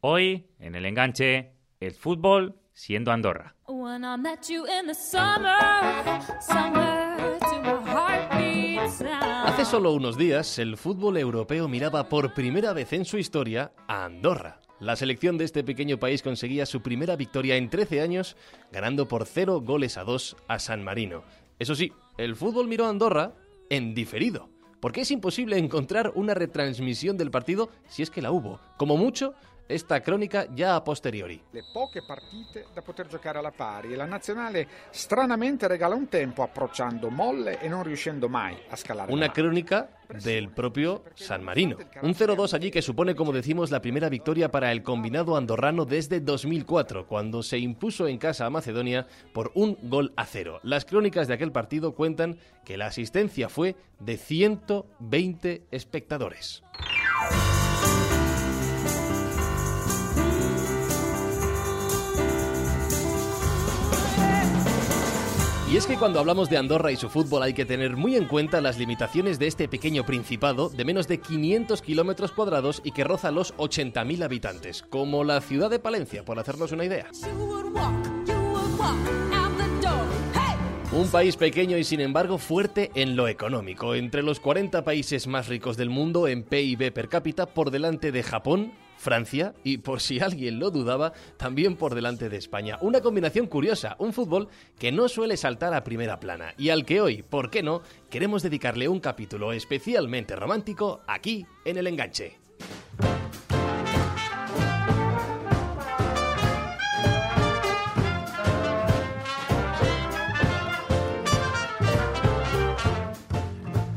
Hoy, en el enganche, el fútbol siendo Andorra. Hace solo unos días, el fútbol europeo miraba por primera vez en su historia a Andorra. La selección de este pequeño país conseguía su primera victoria en 13 años, ganando por 0 goles a 2 a San Marino. Eso sí, el fútbol miró a Andorra en diferido, porque es imposible encontrar una retransmisión del partido si es que la hubo. Como mucho, esta crónica ya a posteriori. Le poche partite da poter giocare alla pari e la nazionale stranamente regala un tempo approcciando molle e non riuscendo mai a scalare. Una crónica del propio San Marino. Un 0-2 allí que supone, como decimos, la primera victoria para el combinado andorrano desde 2004, cuando se impuso en casa a Macedonia por un gol a cero. Las crónicas de aquel partido cuentan que la asistencia fue de 120 espectadores. Y es que cuando hablamos de Andorra y su fútbol hay que tener muy en cuenta las limitaciones de este pequeño principado de menos de 500 kilómetros cuadrados y que roza los 80.000 habitantes, como la ciudad de Palencia, por hacernos una idea. Un país pequeño y sin embargo fuerte en lo económico, entre los 40 países más ricos del mundo en PIB per cápita por delante de Japón, Francia y, por si alguien lo dudaba, también por delante de España. Una combinación curiosa, un fútbol que no suele saltar a primera plana y al que hoy, ¿por qué no?, queremos dedicarle un capítulo especialmente romántico aquí en el enganche.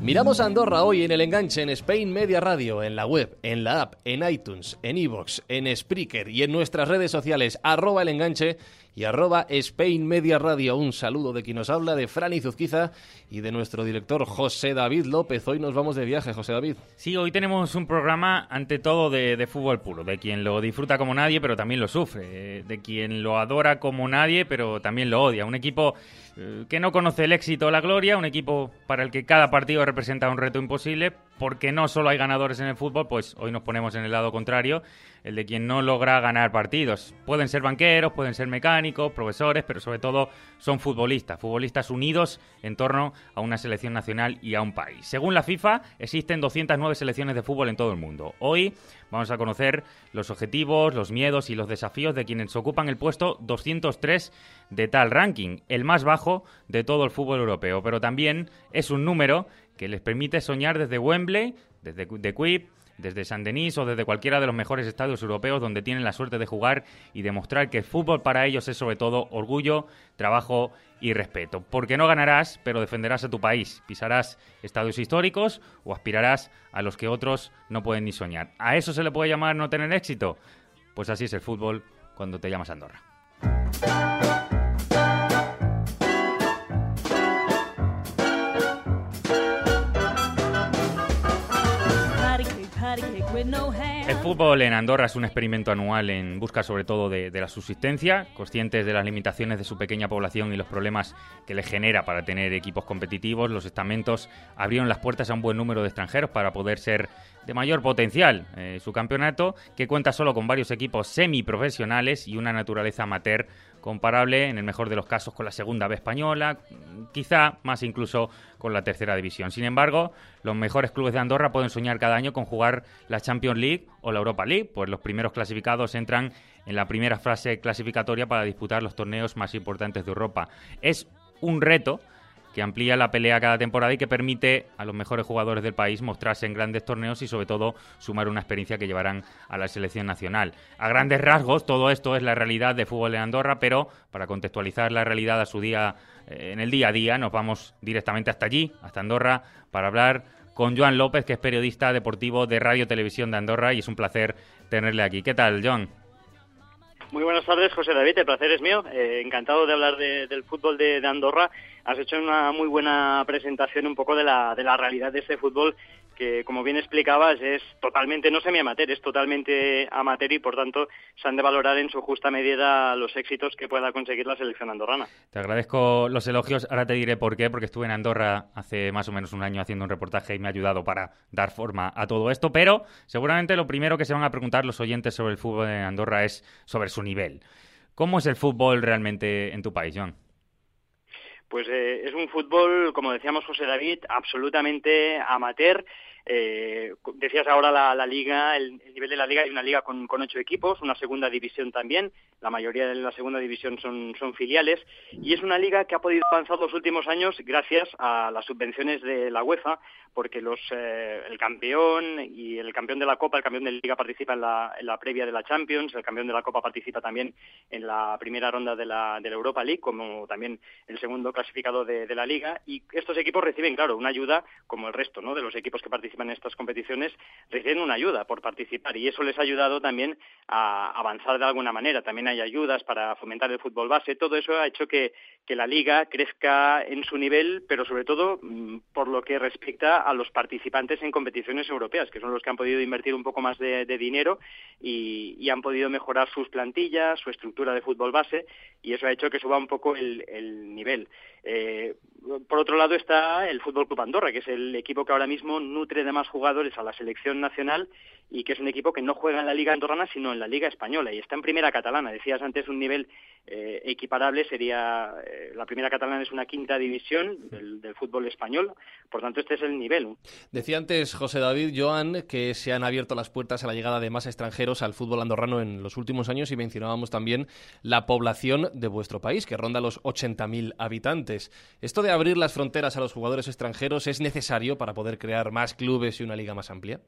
Miramos a Andorra hoy en el enganche en Spain Media Radio, en la web, en la app, en iTunes, en iVoox, en Spreaker y en nuestras redes sociales, arroba el enganche y arroba Spain Media Radio. Un saludo de quien nos habla, de Fran Zuzquiza y de nuestro director José David López. Hoy nos vamos de viaje, José David. Sí, hoy tenemos un programa ante todo de, fútbol puro, de quien lo disfruta como nadie, pero también lo sufre, de quien lo adora como nadie, pero también lo odia. Un equipo eh, que no conoce el éxito o la gloria, un equipo para el que cada partido representa un reto imposible, porque no solo hay ganadores en el fútbol, pues hoy nos ponemos en el lado contrario, el de quien no logra ganar partidos. Pueden ser banqueros, pueden ser mecánicos, profesores, pero sobre todo son futbolistas, futbolistas unidos en torno a una selección nacional y a un país. Según la FIFA, existen 209 selecciones de fútbol en todo el mundo. Hoy vamos a conocer los objetivos, los miedos y los desafíos de quienes ocupan el puesto 203 de tal ranking, el más bajo de todo el fútbol europeo, pero también es un número que les permite soñar desde Wembley, desde The Quip, desde San Denis o desde cualquiera de los mejores estadios europeos donde tienen la suerte de jugar y demostrar que el fútbol para ellos es sobre todo orgullo, trabajo y respeto. Porque no ganarás, pero defenderás a tu país, pisarás estadios históricos o aspirarás a los que otros no pueden ni soñar. ¿A eso se le puede llamar no tener éxito? Pues así es el fútbol cuando te llamas Andorra. El fútbol en Andorra es un experimento anual en busca sobre todo de, la subsistencia, conscientes de las limitaciones de su pequeña población y los problemas que le genera para tener equipos competitivos. Los estamentos abrieron las puertas a un buen número de extranjeros para poder ser de mayor potencial. Eh, su campeonato, que cuenta solo con varios equipos semiprofesionales y una naturaleza amateur comparable, en el mejor de los casos, con la segunda B española, quizá más incluso con la tercera división. Sin embargo, los mejores clubes de Andorra pueden soñar cada año con jugar la Champions League o la Europa League, pues los primeros clasificados entran en la primera fase clasificatoria para disputar los torneos más importantes de Europa. Es un reto que amplía la pelea cada temporada y que permite a los mejores jugadores del país mostrarse en grandes torneos y sobre todo sumar una experiencia que llevarán a la selección nacional. A grandes rasgos, todo esto es la realidad de fútbol en Andorra, pero para contextualizar la realidad a su día, eh, en el día a día, nos vamos directamente hasta allí, hasta Andorra, para hablar con Joan López, que es periodista deportivo de Radio Televisión de Andorra y es un placer tenerle aquí. ¿Qué tal, Joan? Muy buenas tardes, José David. El placer es mío. Eh, encantado de hablar del fútbol de, Andorra. Has hecho una muy buena presentación un poco de la, de la realidad de este fútbol que, como bien explicabas, es totalmente, no semi-amateur, es totalmente amateur y, por tanto, se han de valorar en su justa medida los éxitos que pueda conseguir la selección andorrana. Te agradezco los elogios, ahora te diré por qué, porque estuve en Andorra hace más o menos un año haciendo un reportaje y me ha ayudado para dar forma a todo esto, pero seguramente lo primero que se van a preguntar los oyentes sobre el fútbol en Andorra es sobre su nivel. ¿Cómo es el fútbol realmente en tu país, John? Pues eh, es un fútbol, como decíamos José David, absolutamente amateur. Eh, decías ahora la, liga, el, nivel de la liga, hay una liga con, ocho equipos, una segunda división también, la mayoría de la segunda división son, son filiales, y es una liga que ha podido avanzar los últimos años gracias a las subvenciones de la UEFA, porque los, eh, el campeón y el campeón de la Copa, el campeón de la Liga participa en la, en la, previa de la Champions, el campeón de la Copa participa también en la primera ronda de la, de la Europa League, como también el segundo clasificado de, de, la Liga, y estos equipos reciben, claro, una ayuda, como el resto ¿no? de los equipos que participan en estas competiciones, reciben una ayuda por participar, y eso les ha ayudado también a avanzar de alguna manera. También hay ayudas para fomentar el fútbol base, todo eso ha hecho que, que la Liga crezca en su nivel, pero sobre todo mm, por lo que respecta a los participantes en competiciones europeas, que son los que han podido invertir un poco más de, dinero y, han podido mejorar sus plantillas, su estructura de fútbol base, y eso ha hecho que suba un poco el, nivel. Eh, por otro lado está el Fútbol Club Andorra, que es el equipo que ahora mismo nutre de más jugadores a la selección nacional y que es un equipo que no juega en la Liga Andorrana, sino en la Liga Española y está en Primera Catalana. Decías antes un nivel eh, equiparable sería eh, la Primera Catalana es una quinta división del, del, fútbol español, por tanto este es el nivel. Decía antes José David Joan que se han abierto las puertas a la llegada de más extranjeros al fútbol andorrano en los últimos años y mencionábamos también la población de vuestro país que ronda los 80.000 habitantes. Esto de abrir las fronteras a los jugadores extranjeros es necesario para poder crear más clubes y una liga más amplia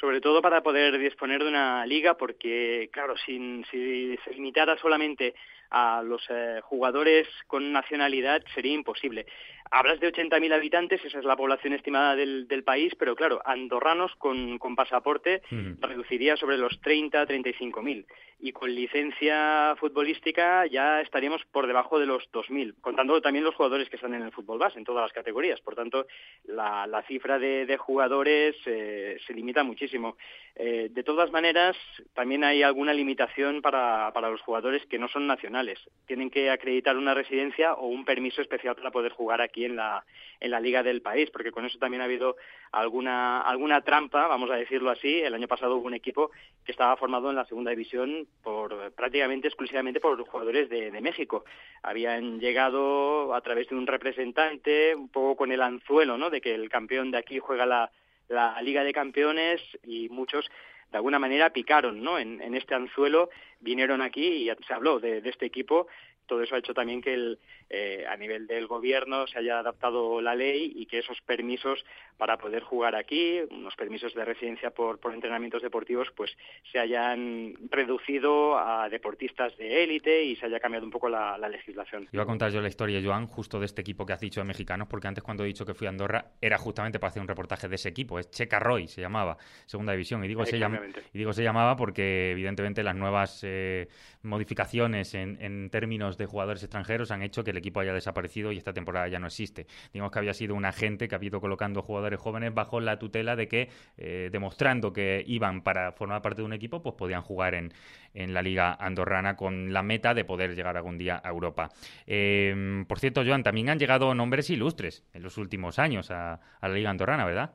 sobre todo para poder disponer de una liga, porque, claro, sin, si se limitara solamente a los eh, jugadores con nacionalidad sería imposible. Hablas de 80.000 habitantes, esa es la población estimada del, país, pero claro, andorranos con, pasaporte reduciría sobre los 30, 35.000 y con licencia futbolística ya estaríamos por debajo de los 2.000, contando también los jugadores que están en el fútbol base, en todas las categorías. Por tanto, la, cifra de, jugadores eh, se limita muchísimo. Eh, de todas maneras, también hay alguna limitación para, para los jugadores que no son nacionales. Tienen que acreditar una residencia o un permiso especial para poder jugar aquí en la, en la liga del país, porque con eso también ha habido alguna, alguna trampa, vamos a decirlo así. El año pasado hubo un equipo que estaba formado en la segunda división por prácticamente exclusivamente por jugadores de, México. Habían llegado a través de un representante, un poco con el anzuelo, ¿no? De que el campeón de aquí juega la, la Liga de Campeones y muchos de alguna manera picaron ¿no? en, en este anzuelo, vinieron aquí y se habló de, este equipo todo eso ha hecho también que el, eh, a nivel del gobierno se haya adaptado la ley y que esos permisos para poder jugar aquí, unos permisos de residencia por, por entrenamientos deportivos, pues se hayan reducido a deportistas de élite y se haya cambiado un poco la, legislación. Iba a contar yo la historia, Joan, justo de este equipo que has dicho de mexicanos, porque antes cuando he dicho que fui a Andorra era justamente para hacer un reportaje de ese equipo, es Checa Roy, se llamaba, segunda división, y digo, se, y digo se llamaba porque evidentemente las nuevas eh, modificaciones en, en términos de jugadores extranjeros han hecho que el equipo haya desaparecido y esta temporada ya no existe. Digamos que había sido un agente que ha ido colocando jugadores jóvenes bajo la tutela de que, eh, demostrando que iban para formar parte de un equipo, pues podían jugar en, en la liga andorrana con la meta de poder llegar algún día a Europa. Em, por cierto, Joan, también han llegado nombres ilustres en los últimos años a la liga andorrana, ¿verdad?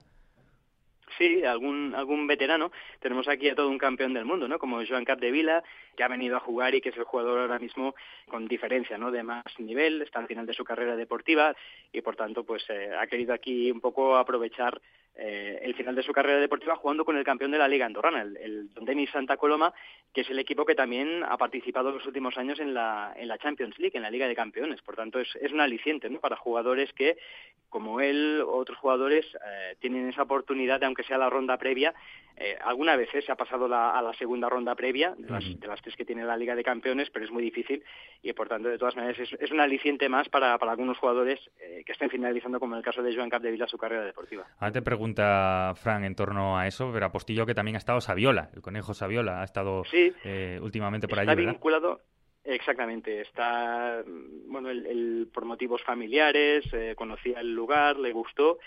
Sí, algún, algún veterano. Tenemos aquí a todo un campeón del mundo, ¿no? Como Joan Capdevila, que ha venido a jugar y que es el jugador ahora mismo con diferencia, ¿no? De más nivel, está al final de su carrera deportiva y por tanto, pues eh, ha querido aquí un poco aprovechar eh, el final de su carrera deportiva jugando con el campeón de la Liga Andorrana, el, Don Denis Santa Coloma, que es el equipo que también ha participado en los últimos años en la, en la Champions League, en la Liga de Campeones. Por tanto, es, es un aliciente ¿no? para jugadores que, como él, otros jugadores, eh, tienen esa oportunidad aunque sea la ronda previa, eh, alguna vez se ha pasado a la segunda ronda previa, de las, de las, tres que tiene la Liga de Campeones, pero es muy difícil y, por tanto, de todas maneras, es, es un aliciente más para, para algunos jugadores que estén finalizando, como en el caso de Joan Capdevila, su carrera deportiva. Pregunta, Fran, en torno a eso, pero apostillo que también ha estado Saviola, el conejo Saviola, ha estado eh, últimamente por allí, vinculado, Exactamente, está, bueno, el, por motivos familiares, eh, conocía el lugar, le gustó,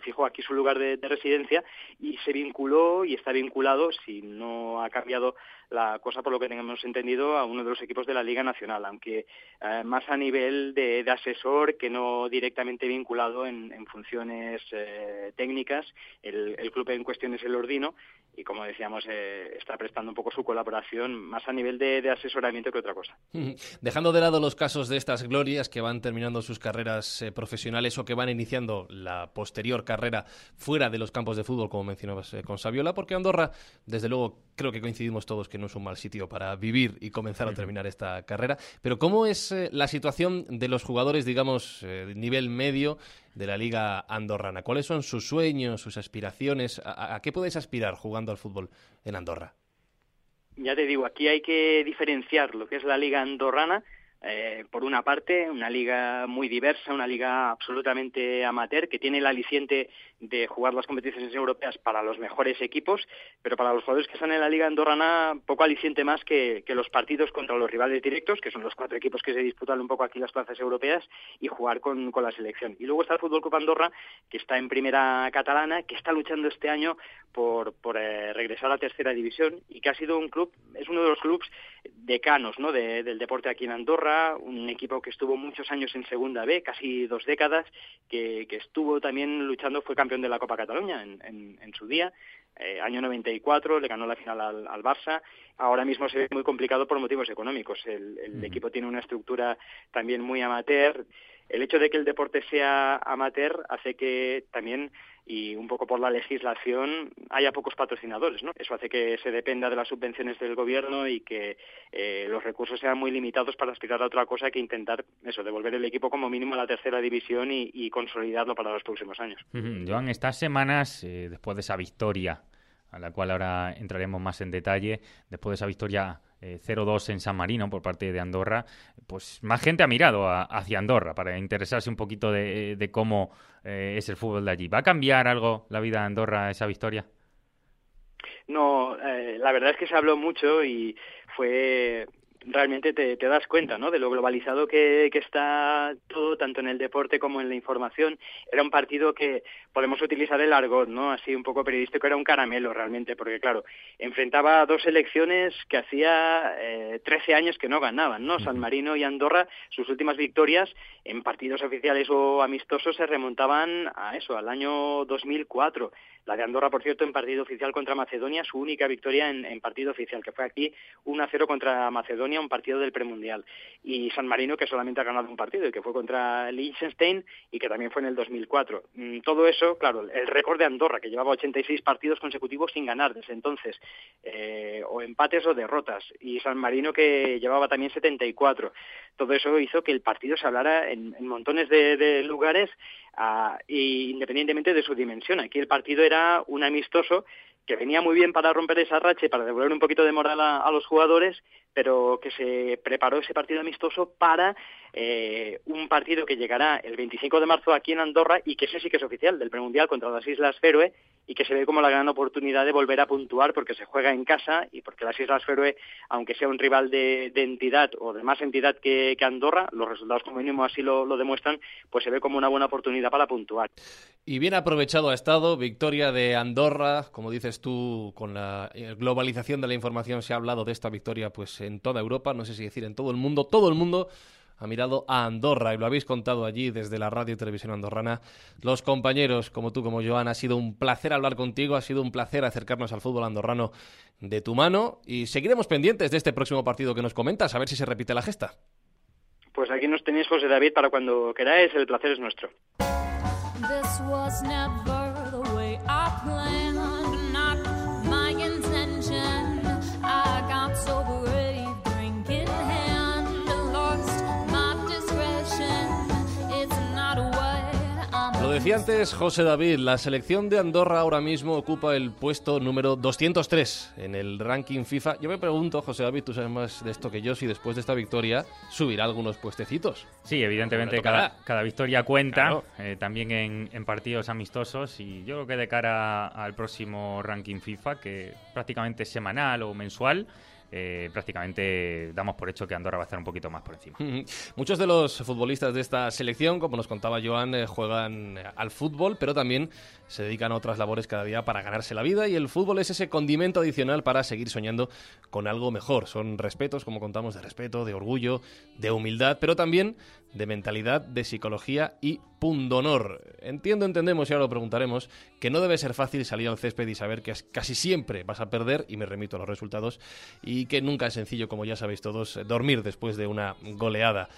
fijó aquí su lugar de, residencia y se vinculó y está vinculado, si no ha cambiado la cosa por lo que tengamos entendido, a uno de los equipos de la Liga Nacional, aunque eh, más a nivel de, asesor que no directamente vinculado en, funciones eh, técnicas. El, club en cuestión es el Ordino y como decíamos, eh, está prestando un poco su colaboración más a nivel de, asesoramiento que otra cosa. Dejando de lado los casos de estas glorias que van terminando sus carreras eh, profesionales o que van iniciando la posterior carrera fuera de los campos de fútbol, como mencionabas con Saviola, porque Andorra, desde luego, creo que coincidimos todos que no es un mal sitio para vivir y comenzar a terminar esta carrera. Pero ¿cómo es la situación de los jugadores, digamos, de nivel medio? de la Liga Andorrana. ¿Cuáles son sus sueños, sus aspiraciones? ¿A, qué puedes aspirar jugando al fútbol en Andorra? Ya te digo, aquí hay que diferenciar lo que es la Liga Andorrana eh, por una parte, una liga muy diversa, una liga absolutamente amateur, que tiene el aliciente de jugar las competiciones europeas para los mejores equipos, pero para los jugadores que están en la liga andorrana, poco aliciente más que, los partidos contra los rivales directos, que son los cuatro equipos que se disputan un poco aquí las plazas europeas, y jugar con, la selección. Y luego está el Fútbol Club Andorra, que está en primera catalana, que está luchando este año por, eh, regresar a la tercera división, y que ha sido un club, es uno de los clubes decanos ¿no? del deporte aquí en Andorra, un equipo que estuvo muchos años en Segunda B, casi dos décadas, que, estuvo también luchando, fue campeón de la Copa Cataluña en, su día, eh, año 94, le ganó la final al, Barça. Ahora mismo se ve muy complicado por motivos económicos. El, equipo tiene una estructura también muy amateur. El hecho de que el deporte sea amateur hace que también y un poco por la legislación haya pocos patrocinadores, ¿no? Eso hace que se dependa de las subvenciones del gobierno y que eh, los recursos sean muy limitados para aspirar a otra cosa que intentar eso, devolver el equipo como mínimo a la tercera división y, consolidarlo para los próximos años. Joan, estas semanas, eh, después de esa victoria a la cual ahora entraremos más en detalle, después de esa victoria 0-2 eh, en San Marino por parte de Andorra, pues más gente ha mirado hacia Andorra para interesarse un poquito de, cómo eh, es el fútbol de allí. ¿Va a cambiar algo la vida de Andorra esa victoria? No, eh, la verdad es que se habló mucho y fue realmente te, das cuenta ¿no? de lo globalizado que, está todo, tanto en el deporte como en la información. Era un partido que podemos utilizar el argot, ¿no? así un poco periodístico, era un caramelo realmente, porque claro, enfrentaba a dos selecciones que hacía eh, 13 años que no ganaban, ¿no? San Marino y Andorra, sus últimas victorias en partidos oficiales o amistosos se remontaban a eso, al año 2004. La de Andorra, por cierto, en partido oficial contra Macedonia, su única victoria en, partido oficial, que fue aquí 1-0 contra Macedonia, un partido del premundial. Y San Marino, que solamente ha ganado un partido, y que fue contra Liechtenstein y que también fue en el 2004. Mm, todo eso, claro, el récord de Andorra, que llevaba 86 partidos consecutivos sin ganar desde entonces, eh, o empates o derrotas, y San Marino, que llevaba también 74. Todo eso hizo que el partido se hablara en, montones de, lugares, ah, independientemente de su dimensión. Aquí el partido era un amistoso que venía muy bien para romper esa racha y para devolver un poquito de moral a, los jugadores, pero que se preparó ese partido amistoso para eh, un partido que llegará el 25 de marzo aquí en Andorra y que ese sí que es oficial, del premundial contra las Islas Feroe, y que se ve como la gran oportunidad de volver a puntuar porque se juega en casa y porque las Islas Feroe, aunque sea un rival de, entidad o de más entidad que, Andorra, los resultados como mínimo así lo, demuestran, pues se ve como una buena oportunidad para puntuar. Y bien aprovechado ha estado, victoria de Andorra, como dices tú, con la eh, globalización de la información se ha hablado de esta victoria pues en toda Europa, no sé si decir en todo el mundo, todo el mundo ha mirado a Andorra y lo habéis contado allí desde la radio y televisión andorrana. Los compañeros, como tú, como Joan, ha sido un placer hablar contigo, ha sido un placer acercarnos al fútbol andorrano de tu mano y seguiremos pendientes de este próximo partido que nos comentas, a ver si se repite la gesta. Pues aquí nos tenéis, José David, para cuando queráis, el placer es nuestro. Decía antes José David, la selección de Andorra ahora mismo ocupa el puesto número 203 en el ranking FIFA. Yo me pregunto, José David, tú sabes más de esto que yo, si después de esta victoria subirá algunos puestecitos. Sí, evidentemente cada, cada, victoria cuenta, eh, también en, partidos amistosos y yo creo que de cara al próximo ranking FIFA, que prácticamente es semanal o mensual, eh, prácticamente damos por hecho que Andorra va a estar un poquito más por encima. Muchos de los futbolistas de esta selección, como nos contaba Joan, eh, juegan al fútbol, pero también se dedican a otras labores cada día para ganarse la vida y el fútbol es ese condimento adicional para seguir soñando con algo mejor. Son respetos, como contamos, de respeto, de orgullo, de humildad, pero también de mentalidad, de psicología y pundonor. Entiendo, entendemos y ahora lo preguntaremos, que no debe ser fácil salir al césped y saber que casi siempre vas a perder, y me remito a los resultados, y que nunca es sencillo, como ya sabéis todos, dormir después de una goleada.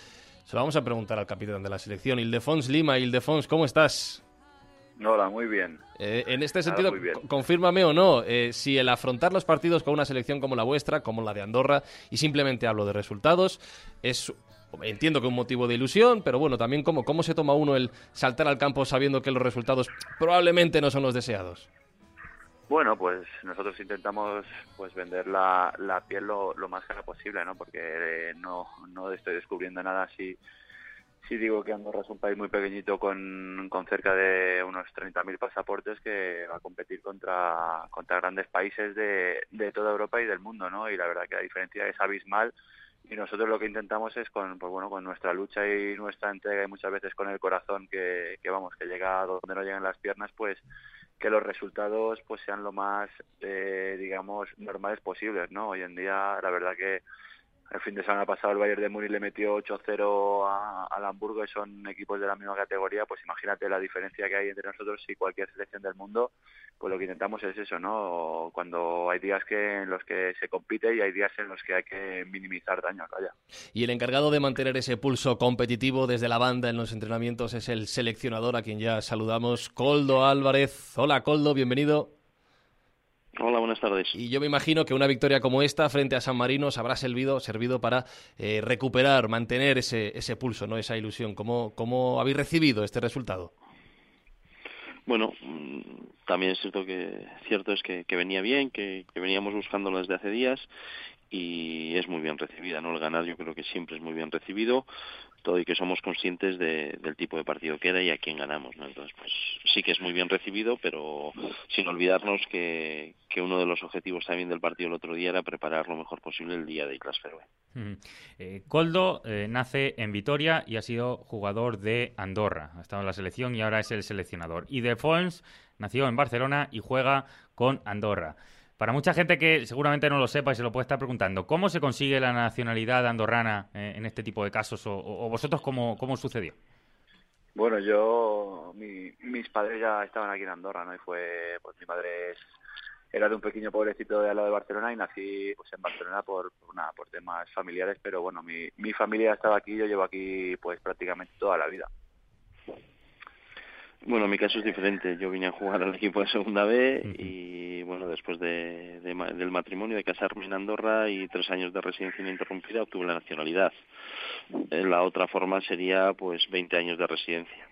Se lo vamos a preguntar al capitán de la selección, Ildefons Lima. Ildefons, ¿cómo estás? Hola, muy bien. Eh, en este sentido, confírmame o no, eh, si el afrontar los partidos con una selección como la vuestra, como la de Andorra, y simplemente hablo de resultados, es entiendo que un motivo de ilusión, pero bueno, también cómo, cómo se toma uno el saltar al campo sabiendo que los resultados probablemente no son los deseados. Bueno, pues nosotros intentamos pues vender la, la piel lo, más cara posible, ¿no? Porque eh, no, no estoy descubriendo nada si, si digo que Andorra es un país muy pequeñito con, con cerca de unos 30.000 pasaportes que va a competir contra, contra grandes países de, de toda Europa y del mundo, ¿no? Y la verdad que la diferencia es abismal y nosotros lo que intentamos es con pues bueno con nuestra lucha y nuestra entrega y muchas veces con el corazón que, que vamos que llega a donde no llegan las piernas pues que los resultados pues sean lo más eh, digamos normales posibles no hoy en día la verdad que el fin de semana pasado el Bayern de Múnich le metió 8-0 al Hamburgo y son equipos de la misma categoría, pues imagínate la diferencia que hay entre nosotros y cualquier selección del mundo, pues lo que intentamos es eso, ¿no? Cuando hay días que en los que se compite y hay días en los que hay que minimizar daños, vaya. Y el encargado de mantener ese pulso competitivo desde la banda en los entrenamientos es el seleccionador a quien ya saludamos, Coldo Álvarez. Hola Coldo, bienvenido. Hola, buenas tardes. Y yo me imagino que una victoria como esta frente a San Marino os habrá servido, servido para eh, recuperar, mantener ese, ese pulso, no esa ilusión. ¿Cómo, ¿Cómo habéis recibido este resultado? Bueno, mm, también es cierto que cierto es que, venía bien, que, que, veníamos buscándolo desde hace días y es muy bien recibida, ¿no? El ganar yo creo que siempre es muy bien recibido todo y que somos conscientes de, del tipo de partido que era y a quién ganamos, ¿no? Entonces, pues sí que es muy bien recibido, pero sin olvidarnos que, que uno de los objetivos también del partido el otro día era preparar lo mejor posible el día de Islas Feroe. Eh, Coldo eh, nace en Vitoria y ha sido jugador de Andorra, ha estado en la selección y ahora es el seleccionador. Y De Fons nació en Barcelona y juega con Andorra. Para mucha gente que seguramente no lo sepa y se lo puede estar preguntando, ¿cómo se consigue la nacionalidad andorrana eh, en este tipo de casos? ¿O, vosotros cómo, cómo sucedió? Bueno, yo, mis padres ya estaban aquí en Andorra, ¿no? Y fue, pues mi madre era de un pequeño pueblecito de al lado de Barcelona y nací pues en Barcelona por, por, por temas familiares, pero bueno, mi, mi familia estaba aquí, yo llevo aquí pues prácticamente toda la vida. Bueno, mi caso es diferente. Yo vine a jugar al equipo de Segunda B y, bueno, después de, del matrimonio, de casarme en Andorra y tres años de residencia ininterrumpida, obtuve la nacionalidad. Eh, la otra forma sería, pues, 20 años de residencia.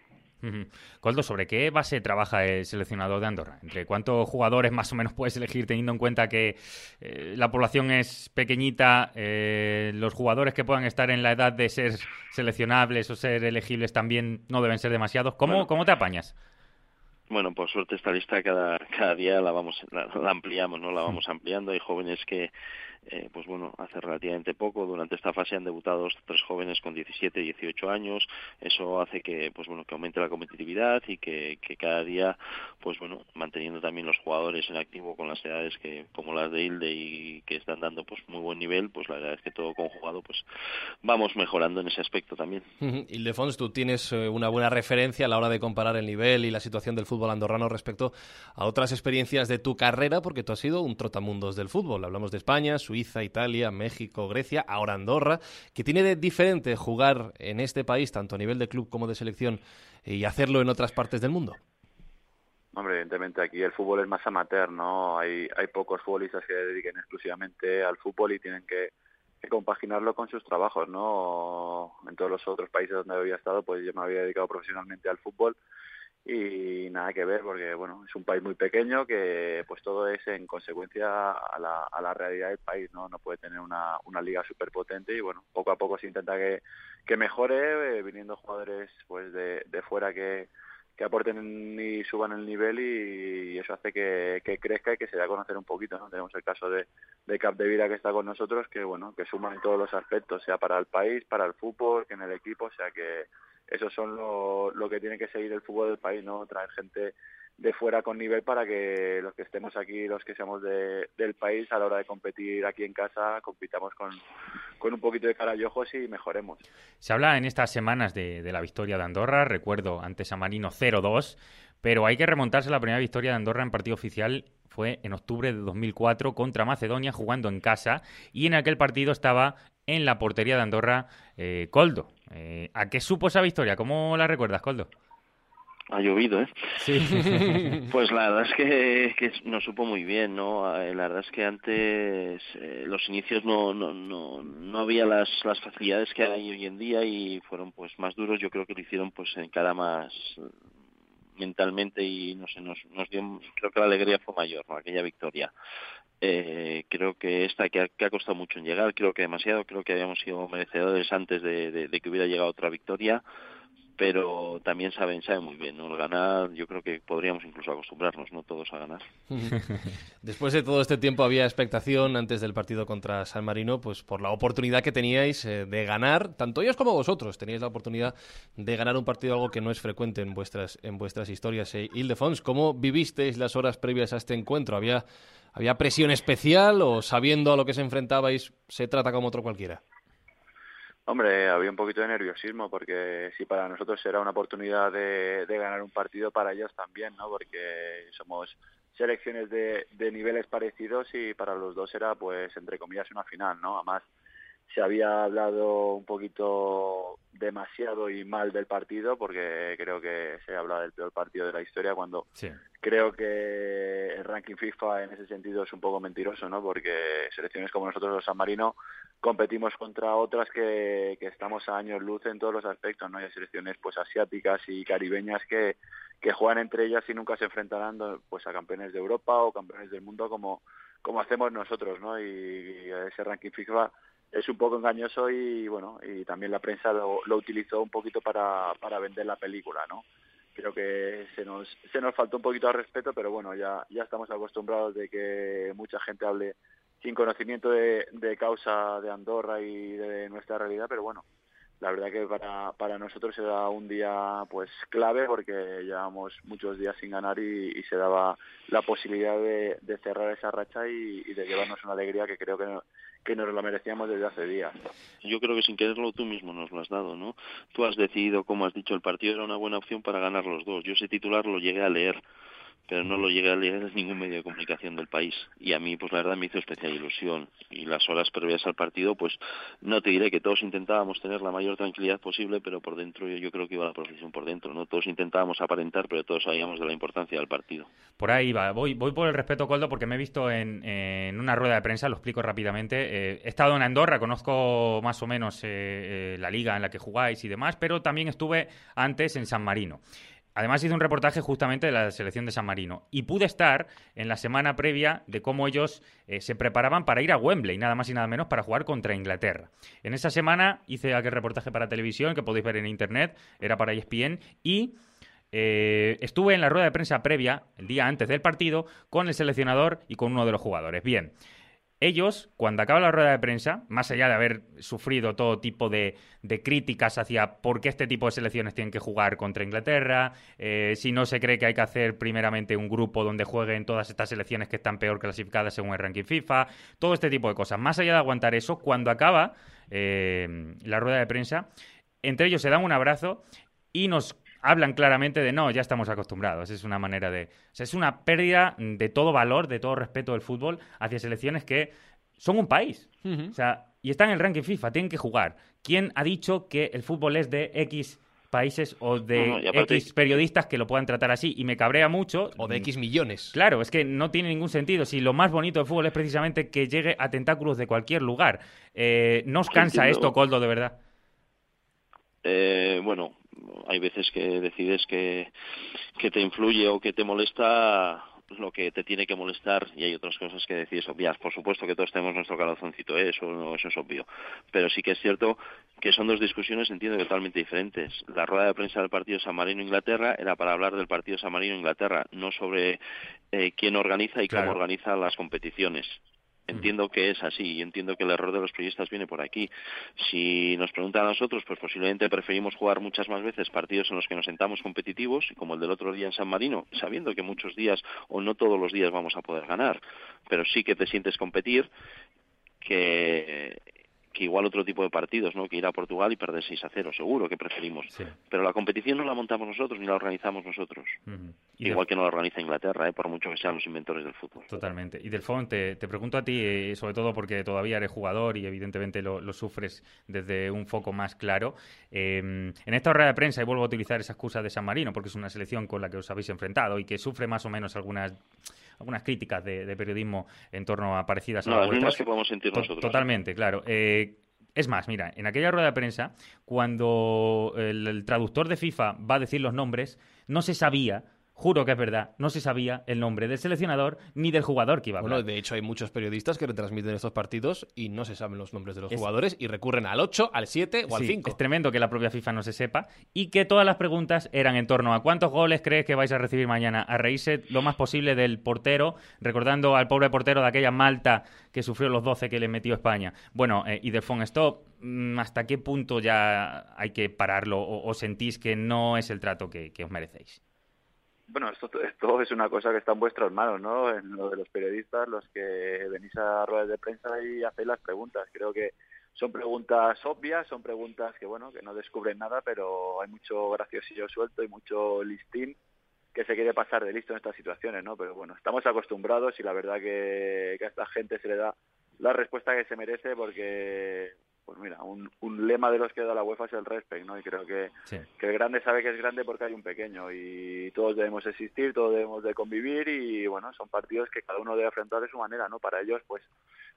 Coldo, ¿sobre qué base trabaja el seleccionador de Andorra? ¿Entre cuántos jugadores más o menos puedes elegir teniendo en cuenta que eh, la población es pequeñita, eh, los jugadores que puedan estar en la edad de ser seleccionables o ser elegibles también no deben ser demasiados? ¿Cómo, ¿cómo te apañas? Bueno, por suerte esta lista cada, cada día la vamos la, ampliamos, no la vamos ampliando. Hay jóvenes que eh, pues bueno, hace relativamente poco, durante esta fase han debutado tres jóvenes con 17, 18 años, eso hace que, pues bueno, que aumente la competitividad y que, cada día, pues bueno, manteniendo también los jugadores en activo con las edades que, como las de Hilde y que están dando pues muy buen nivel, pues la verdad es que todo conjugado, pues vamos mejorando en ese aspecto también. Ildefons, tú tienes eh, una buena referencia a la hora de comparar el nivel y la situación del fútbol andorrano respecto a otras experiencias de tu carrera, porque tú has sido un trotamundos del fútbol. Hablamos de España, Suiza, Italia, México, Grecia, ahora Andorra. ¿Qué tiene de diferente jugar en este país, tanto a nivel de club como de selección, y hacerlo en otras partes del mundo? Hombre, evidentemente aquí el fútbol es más amateur, ¿no? Hay, hay pocos futbolistas que dediquen exclusivamente al fútbol y tienen que, que compaginarlo con sus trabajos, ¿no? En todos los otros países donde había estado, pues yo me había dedicado profesionalmente al fútbol y nada que ver porque bueno es un país muy pequeño que pues todo es en consecuencia a la, realidad del país no no puede tener una, una liga súper potente y bueno poco a poco se intenta que, mejore eh, viniendo jugadores pues de, de fuera que aporten y suban el nivel y, eso hace que, crezca y que se dé a conocer un poquito. ¿no? Tenemos el caso de, de Cap de Vida que está con nosotros, que bueno, que suman en todos los aspectos, sea para el país, para el fútbol, que en el equipo, o sea que eso son lo, que tiene que seguir el fútbol del país, ¿no? Traer gente de fuera con nivel para que los que estemos aquí, los que seamos de, del país, a la hora de competir aquí en casa, compitamos con, un poquito de cara y ojos y mejoremos. Se habla en estas semanas de, la victoria de Andorra, recuerdo antes a Marino 0-2, pero hay que remontarse a la primera victoria de Andorra en partido oficial fue en octubre de 2004 contra Macedonia jugando en casa y en aquel partido estaba en la portería de Andorra eh, Coldo. Eh, ¿A qué supo esa victoria? ¿Cómo la recuerdas, Coldo? Ha llovido, ¿eh? Sí. pues la verdad es que, que nos supo muy bien, ¿no? La verdad es que antes eh, los inicios no, no, no, no había las, las facilidades que hay hoy en día y fueron pues más duros. Yo creo que lo hicieron pues en cada más mentalmente y no sé, nos, nos dio, creo que la alegría fue mayor, ¿no? Aquella victoria. Eh, creo que esta que ha, que ha, costado mucho en llegar, creo que demasiado, creo que habíamos sido merecedores antes de, de, de que hubiera llegado otra victoria pero también saben saben muy bien, ¿no? El ganar, yo creo que podríamos incluso acostumbrarnos, no todos a ganar. Después de todo este tiempo había expectación antes del partido contra San Marino, pues por la oportunidad que teníais eh, de ganar, tanto ellos como vosotros, teníais la oportunidad de ganar un partido, algo que no es frecuente en vuestras, en vuestras historias. Eh, Ildefons, ¿cómo vivisteis las horas previas a este encuentro? ¿Había, ¿Había presión especial o sabiendo a lo que se enfrentabais se trata como otro cualquiera? Hombre, había un poquito de nerviosismo porque si para nosotros era una oportunidad de, de ganar un partido, para ellos también, ¿no? Porque somos selecciones de, de, niveles parecidos y para los dos era, pues, entre comillas, una final, ¿no? Además, se había hablado un poquito demasiado y mal del partido porque creo que se habla del peor partido de la historia cuando sí. creo que el ranking FIFA en ese sentido es un poco mentiroso, ¿no? Porque selecciones como nosotros los San Marino competimos contra otras que, que estamos a años luz en todos los aspectos, ¿no? Hay selecciones pues asiáticas y caribeñas que, que juegan entre ellas y nunca se enfrentarán pues a campeones de Europa o campeones del mundo como como hacemos nosotros, ¿no? Y, y ese ranking FIFA es un poco engañoso y bueno y también la prensa lo, lo utilizó un poquito para, para vender la película no creo que se nos se nos faltó un poquito al respeto pero bueno ya ya estamos acostumbrados de que mucha gente hable sin conocimiento de, de causa de Andorra y de nuestra realidad pero bueno la verdad que para, para nosotros era un día pues clave porque llevamos muchos días sin ganar y, se daba la posibilidad de, cerrar esa racha y, y, de llevarnos una alegría que creo que, no, que nos la merecíamos desde hace días. Yo creo que sin quererlo tú mismo nos lo has dado, ¿no? Tú has decidido, como has dicho, el partido era una buena opción para ganar los dos. Yo ese titular lo llegué a leer pero no lo llegué a leer en ningún medio de comunicación del país. Y a mí, pues la verdad, me hizo especial ilusión. Y las horas previas al partido, pues no te diré que todos intentábamos tener la mayor tranquilidad posible, pero por dentro yo, creo que iba la profesión por dentro, ¿no? Todos intentábamos aparentar, pero todos sabíamos de la importancia del partido. Por ahí va. Voy, voy por el respeto, Coldo, porque me he visto en, en una rueda de prensa, lo explico rápidamente. Eh, he estado en Andorra, conozco más o menos eh, eh, la liga en la que jugáis y demás, pero también estuve antes en San Marino. Además hice un reportaje justamente de la selección de San Marino y pude estar en la semana previa de cómo ellos eh, se preparaban para ir a Wembley, nada más y nada menos para jugar contra Inglaterra. En esa semana hice aquel reportaje para televisión que podéis ver en internet, era para ESPN y eh, estuve en la rueda de prensa previa, el día antes del partido, con el seleccionador y con uno de los jugadores. Bien, ellos, cuando acaba la rueda de prensa, más allá de haber sufrido todo tipo de, críticas hacia por qué este tipo de selecciones tienen que jugar contra Inglaterra, eh, si no se cree que hay que hacer primeramente un grupo donde jueguen todas estas selecciones que están peor clasificadas según el ranking FIFA, todo este tipo de cosas. Más allá de aguantar eso, cuando acaba eh, la rueda de prensa, entre ellos se dan un abrazo y nos hablan claramente de no, ya estamos acostumbrados. Es una manera de. O sea, es una pérdida de todo valor, de todo respeto del fútbol hacia selecciones que son un país. Uh -huh. O sea, y están en el ranking FIFA, tienen que jugar. ¿Quién ha dicho que el fútbol es de X países o de No, no, y aparte- X periodistas que lo puedan tratar así? Y me cabrea mucho. O de X millones. Claro, es que no tiene ningún sentido. Si lo más bonito del fútbol es precisamente que llegue a tentáculos de cualquier lugar. Eh, ¿No os cansa entiendo. esto, Coldo, de verdad? Eh, bueno, hay veces que decides que, que te influye o que te molesta lo que te tiene que molestar y hay otras cosas que decís obvias. Por supuesto que todos tenemos nuestro corazoncito, ¿eh? eso, eso es obvio. Pero sí que es cierto que son dos discusiones, entiendo, totalmente diferentes. La rueda de prensa del partido San Marino-Inglaterra era para hablar del partido San Marino-Inglaterra, no sobre eh, quién organiza y cómo organiza las competiciones. Entiendo que es así y entiendo que el error de los periodistas viene por aquí. Si nos preguntan a nosotros, pues posiblemente preferimos jugar muchas más veces partidos en los que nos sentamos competitivos, como el del otro día en San Marino, sabiendo que muchos días o no todos los días vamos a poder ganar, pero sí que te sientes competir, que que igual otro tipo de partidos, ¿no? Que ir a Portugal y perder 6 a 0, seguro que preferimos. Pero la competición no la montamos nosotros ni la organizamos nosotros. Igual que no la organiza Inglaterra, ¿eh? por mucho que sean los inventores del fútbol. Totalmente. Y del te, te pregunto a ti, eh, sobre todo porque todavía eres jugador y evidentemente lo, sufres desde un foco más claro. Em, en esta rueda de prensa, y vuelvo a utilizar esa excusa de San Marino, porque es una selección con la que os habéis enfrentado y que sufre más o menos algunas algunas críticas de, periodismo en torno a parecidas a las mismas que podemos sentir nosotros. Totalmente, claro. Eh, es más, mira, en aquella rueda de prensa, cuando el, traductor de FIFA va a decir los nombres, no se sabía juro que es verdad, no se sabía el nombre del seleccionador ni del jugador que iba a hablar. Bueno, de hecho hay muchos periodistas que retransmiten estos partidos y no se saben los nombres de los jugadores y recurren al 8, al 7 o al 5. Es tremendo que la propia FIFA no se sepa y que todas las preguntas eran en torno a cuántos goles crees que vais a recibir mañana, a reírse lo más posible del portero, recordando al pobre portero de aquella Malta que sufrió los 12 que le metió España. Bueno, eh, y de Stop, mm, ¿hasta qué punto ya hay que pararlo o, sentís que no es el trato que os merecéis? Bueno, esto, esto es una cosa que está en vuestras manos, ¿no? En lo de los periodistas, los que venís a ruedas de prensa y hacéis las preguntas. Creo que son preguntas obvias, son preguntas que, bueno, que no descubren nada, pero hay mucho graciosillo suelto y mucho listín que se quiere pasar de listo en estas situaciones, ¿no? Pero bueno, estamos acostumbrados y la verdad que, que a esta gente se le da la respuesta que se merece porque pues mira, un, un, lema de los que da la UEFA es el respect, ¿no? Y creo que, que el grande sabe que es grande porque hay un pequeño y todos debemos existir, todos debemos de convivir y bueno, son partidos que cada uno debe afrontar de su manera, ¿no? Para ellos, pues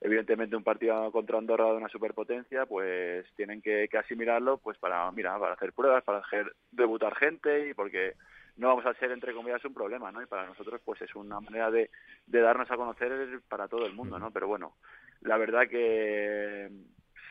evidentemente un partido contra Andorra de una superpotencia, pues tienen que, que asimilarlo, pues para, mira, para hacer pruebas, para hacer debutar gente y porque no vamos a ser entre comillas un problema, ¿no? Y para nosotros pues es una manera de, de darnos a conocer para todo el mundo, ¿no? Pero bueno, la verdad que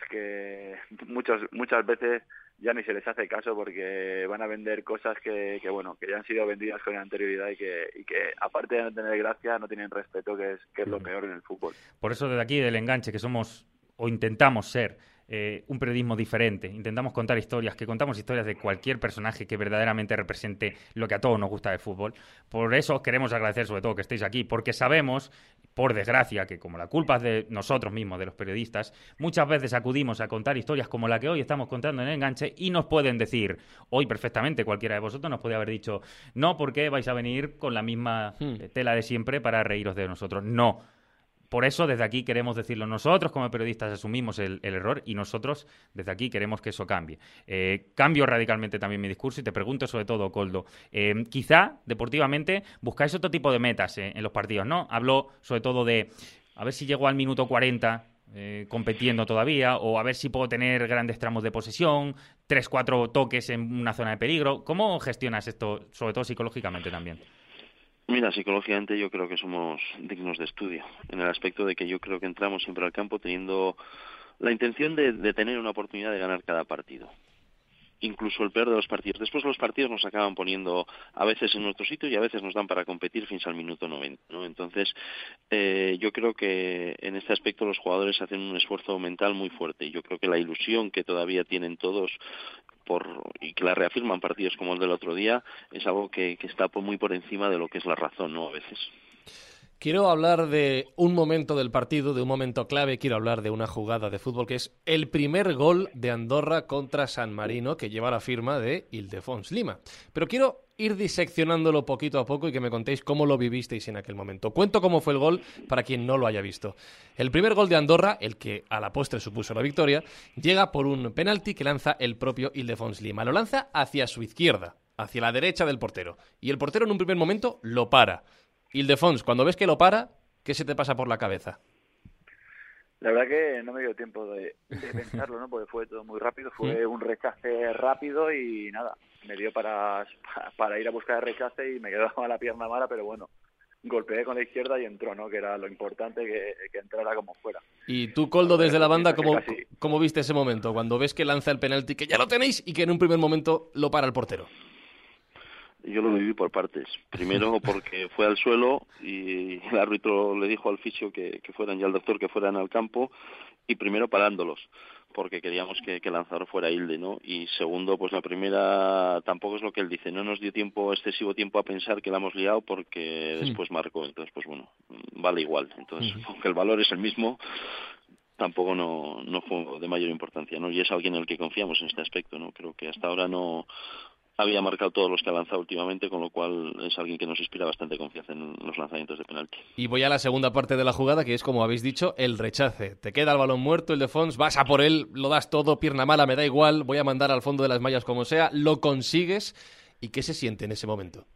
que muchos, muchas veces ya ni se les hace caso porque van a vender cosas que, que bueno que ya han sido vendidas con anterioridad y que, y que aparte de no tener gracia no tienen respeto que es que es lo peor en el fútbol. Por eso desde aquí del enganche que somos o intentamos ser eh, un periodismo diferente. Intentamos contar historias, que contamos historias de cualquier personaje que verdaderamente represente lo que a todos nos gusta del fútbol. Por eso queremos agradecer sobre todo que estéis aquí, porque sabemos, por desgracia, que como la culpa es de nosotros mismos, de los periodistas, muchas veces acudimos a contar historias como la que hoy estamos contando en el enganche y nos pueden decir, hoy perfectamente cualquiera de vosotros nos puede haber dicho, no, porque vais a venir con la misma hmm. tela de siempre para reíros de nosotros. No por eso, desde aquí queremos decirlo. Nosotros, como periodistas, asumimos el, error y nosotros, desde aquí, queremos que eso cambie. Eh, cambio radicalmente también mi discurso y te pregunto, sobre todo, Coldo. Eh, quizá, deportivamente, buscáis otro tipo de metas eh, en los partidos, ¿no? Hablo, sobre todo, de a ver si llego al minuto 40 compitiendo todavía, o a ver si puedo tener grandes tramos de posesión, tres, cuatro toques en una zona de peligro. ¿Cómo gestionas esto, sobre todo psicológicamente también? Mira, psicológicamente yo creo que somos dignos de estudio, en el aspecto de que yo creo que entramos siempre al campo teniendo la intención de, de tener una oportunidad de ganar cada partido incluso el peor de los partidos. Después los partidos nos acaban poniendo a veces en nuestro sitio y a veces nos dan para competir fins al minuto 90. ¿no? Entonces, eh, yo creo que en este aspecto los jugadores hacen un esfuerzo mental muy fuerte. Yo creo que la ilusión que todavía tienen todos por, y que la reafirman partidos como el del otro día es algo que, que está muy por encima de lo que es la razón, ¿no? A veces. Quiero hablar de un momento del partido, de un momento clave. Quiero hablar de una jugada de fútbol que es el primer gol de Andorra contra San Marino que lleva la firma de Ildefons Lima. Pero quiero ir diseccionándolo poquito a poco y que me contéis cómo lo vivisteis en aquel momento. Cuento cómo fue el gol para quien no lo haya visto. El primer gol de Andorra, el que a la postre supuso la victoria, llega por un penalti que lanza el propio Ildefons Lima. Lo lanza hacia su izquierda, hacia la derecha del portero. Y el portero en un primer momento lo para. Ildefons, cuando ves que lo para, ¿qué se te pasa por la cabeza? La verdad que no me dio tiempo de, pensarlo, ¿no? Porque fue todo muy rápido, fue un rechace rápido y nada, me dio para, para ir a buscar el rechace y me quedaba la pierna mala, pero bueno, golpeé con la izquierda y entró, ¿no? Que era lo importante que, que entrara como fuera. Y tú, Coldo, desde la banda, ¿cómo, ¿cómo viste ese momento? Cuando ves que lanza el penalti, que ya lo tenéis y que en un primer momento lo para el portero. Yo lo viví por partes. Primero porque fue al suelo y el árbitro le dijo al fisio que, que fueran y al doctor que fueran al campo y primero parándolos porque queríamos que, que el lanzador fuera Hilde, ¿no? Y segundo, pues la primera tampoco es lo que él dice, no nos dio tiempo, excesivo tiempo a pensar que la hemos liado porque después marcó, entonces pues bueno, vale igual. Entonces, aunque el valor es el mismo, tampoco no, no fue de mayor importancia, ¿no? Y es alguien en el que confiamos en este aspecto, ¿no? Creo que hasta ahora no había marcado todos los que ha lanzado últimamente, con lo cual es alguien que nos inspira bastante confianza en los lanzamientos de penalti. Y voy a la segunda parte de la jugada, que es, como habéis dicho, el rechace. Te queda el balón muerto, el de Fons, vas a por él, lo das todo, pierna mala, me da igual, voy a mandar al fondo de las mallas como sea, lo consigues. ¿Y qué se siente en ese momento?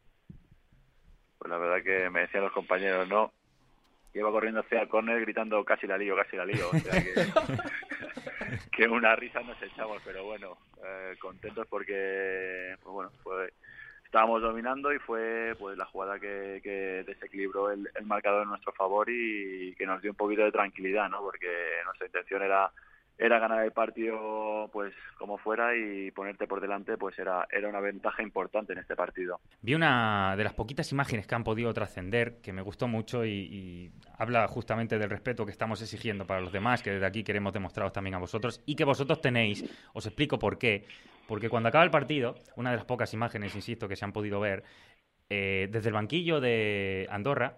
Pues la verdad que me decían los compañeros, no, iba corriendo hacia el córner gritando casi la lío, casi la lío. O sea que, que una risa nos echamos, pero bueno, eh, contentos porque, pues bueno, fue, estábamos dominando y fue pues la jugada que, que desequilibró el, marcador en nuestro favor y que nos dio un poquito de tranquilidad, ¿no? Porque nuestra intención era era ganar el partido pues como fuera y ponerte por delante pues era era una ventaja importante en este partido. Vi una de las poquitas imágenes que han podido trascender que me gustó mucho y, y, habla justamente del respeto que estamos exigiendo para los demás, que desde aquí queremos demostraros también a vosotros y que vosotros tenéis. Os explico por qué. Porque cuando acaba el partido, una de las pocas imágenes, insisto, que se han podido ver, eh, desde el banquillo de Andorra,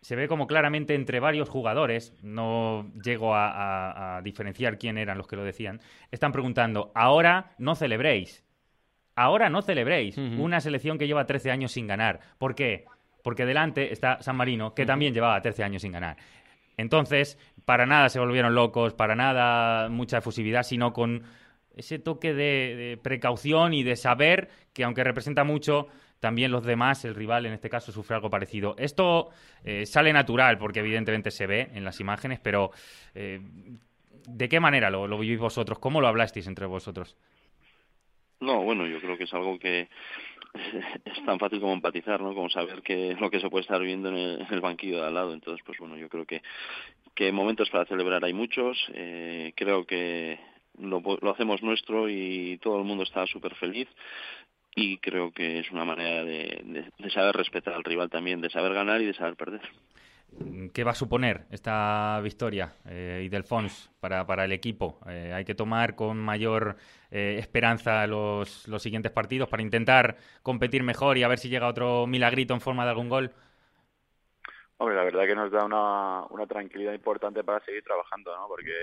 se ve como claramente entre varios jugadores, no llego a, a, a, diferenciar quién eran los que lo decían, están preguntando, ahora no celebréis, ahora no celebréis uh -huh. una selección que lleva 13 años sin ganar. ¿Por qué? Porque delante está San Marino, que uh -huh. también llevaba 13 años sin ganar. Entonces, para nada se volvieron locos, para nada mucha efusividad, sino con ese toque de, de precaución y de saber que aunque representa mucho, también los demás, el rival en este caso, sufre algo parecido. Esto eh, sale natural porque evidentemente se ve en las imágenes, pero eh, ¿de qué manera lo, vivís vosotros? ¿Cómo lo hablasteis entre vosotros? No, bueno, yo creo que es algo que es tan fácil como empatizar, ¿no? Como saber que lo que se puede estar viendo en el, en el banquillo de al lado. Entonces, pues bueno, yo creo que, que momentos para celebrar hay muchos. Eh, creo que lo, lo hacemos nuestro y todo el mundo está súper feliz y creo que es una manera de, de, de, saber respetar al rival también, de saber ganar y de saber perder. ¿Qué va a suponer esta victoria eh, y del Fons para, para el equipo? Eh, ¿Hay que tomar con mayor eh, esperanza los, los siguientes partidos para intentar competir mejor y a ver si llega otro milagrito en forma de algún gol? Hombre, la verdad que nos da una, una tranquilidad importante para seguir trabajando, ¿no? Porque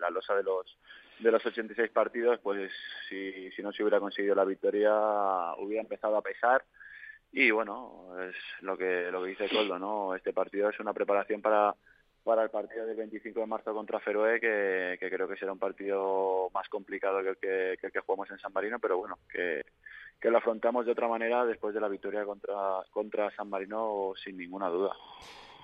la losa de los de los 86 partidos, pues si, si no se hubiera conseguido la victoria, hubiera empezado a pesar. Y bueno, es lo que lo que dice Coldo, ¿no? Este partido es una preparación para, para el partido del 25 de marzo contra Feroe, que, que creo que será un partido más complicado que el que, el que jugamos en San Marino, pero bueno, que, que lo afrontamos de otra manera después de la victoria contra, contra San Marino sin ninguna duda.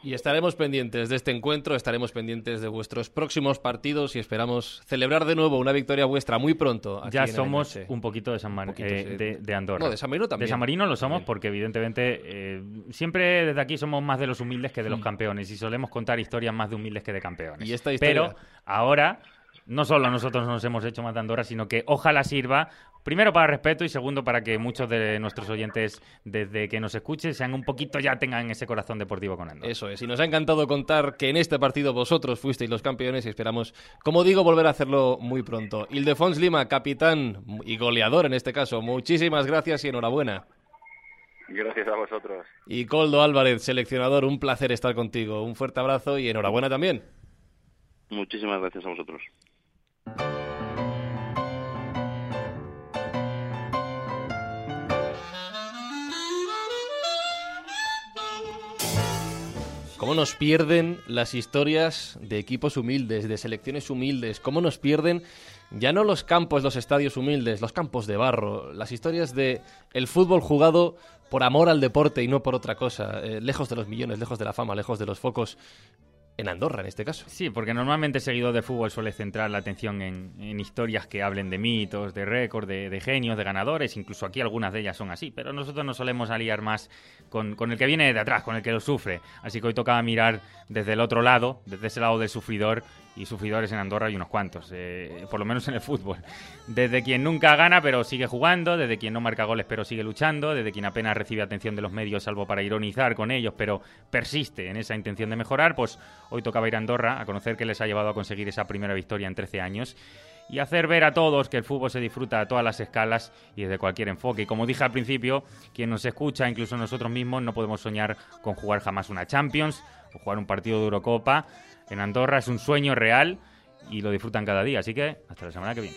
Y estaremos pendientes de este encuentro, estaremos pendientes de vuestros próximos partidos y esperamos celebrar de nuevo una victoria vuestra muy pronto. ya somos un poquito de San Marino, eh, de, de, Andorra. No, de San Marino también. De San Marino lo somos también. porque evidentemente eh, siempre desde aquí somos más de los humildes que de los mm. campeones y solemos contar historias más de humildes que de campeones. Y esta historia... Pero ahora no solo nosotros nos hemos hecho más de Andorra, sino que ojalá sirva Primero para respeto y segundo para que muchos de nuestros oyentes, desde que nos escuchen, sean un poquito ya tengan ese corazón deportivo con Andorra. Eso es, y nos ha encantado contar que en este partido vosotros fuisteis los campeones y esperamos, como digo, volver a hacerlo muy pronto. Ildefons Lima, capitán y goleador en este caso, muchísimas gracias y enhorabuena. Gracias a vosotros. Y Coldo Álvarez, seleccionador, un placer estar contigo. Un fuerte abrazo y enhorabuena también. Muchísimas gracias a vosotros. ¿Cómo nos pierden las historias de equipos humildes, de selecciones humildes? ¿Cómo nos pierden ya no los campos, los estadios humildes, los campos de barro, las historias de el fútbol jugado por amor al deporte y no por otra cosa, eh, lejos de los millones, lejos de la fama, lejos de los focos? En Andorra en este caso. Sí, porque normalmente seguidor de fútbol suele centrar la atención en, historias que hablen de mitos, de récords, de, genios, de ganadores, incluso aquí algunas de ellas son así, pero nosotros nos solemos aliar más con, con, el que viene de atrás, con el que lo sufre. Así que hoy tocaba mirar desde el otro lado, desde ese lado del sufridor, y sufridores en Andorra hay unos cuantos, eh, por lo menos en el fútbol. Desde quien nunca gana pero sigue jugando, desde quien no marca goles pero sigue luchando, desde quien apenas recibe atención de los medios salvo para ironizar con ellos pero persiste en esa intención de mejorar, pues hoy tocaba ir a Andorra a conocer qué les ha llevado a conseguir esa primera victoria en 13 años y hacer ver a todos que el fútbol se disfruta a todas las escalas y desde cualquier enfoque. Y como dije al principio, quien nos escucha, incluso nosotros mismos, no podemos soñar con jugar jamás una Champions o jugar un partido de Eurocopa en Andorra es un sueño real y lo disfrutan cada día. Así que hasta la semana que viene.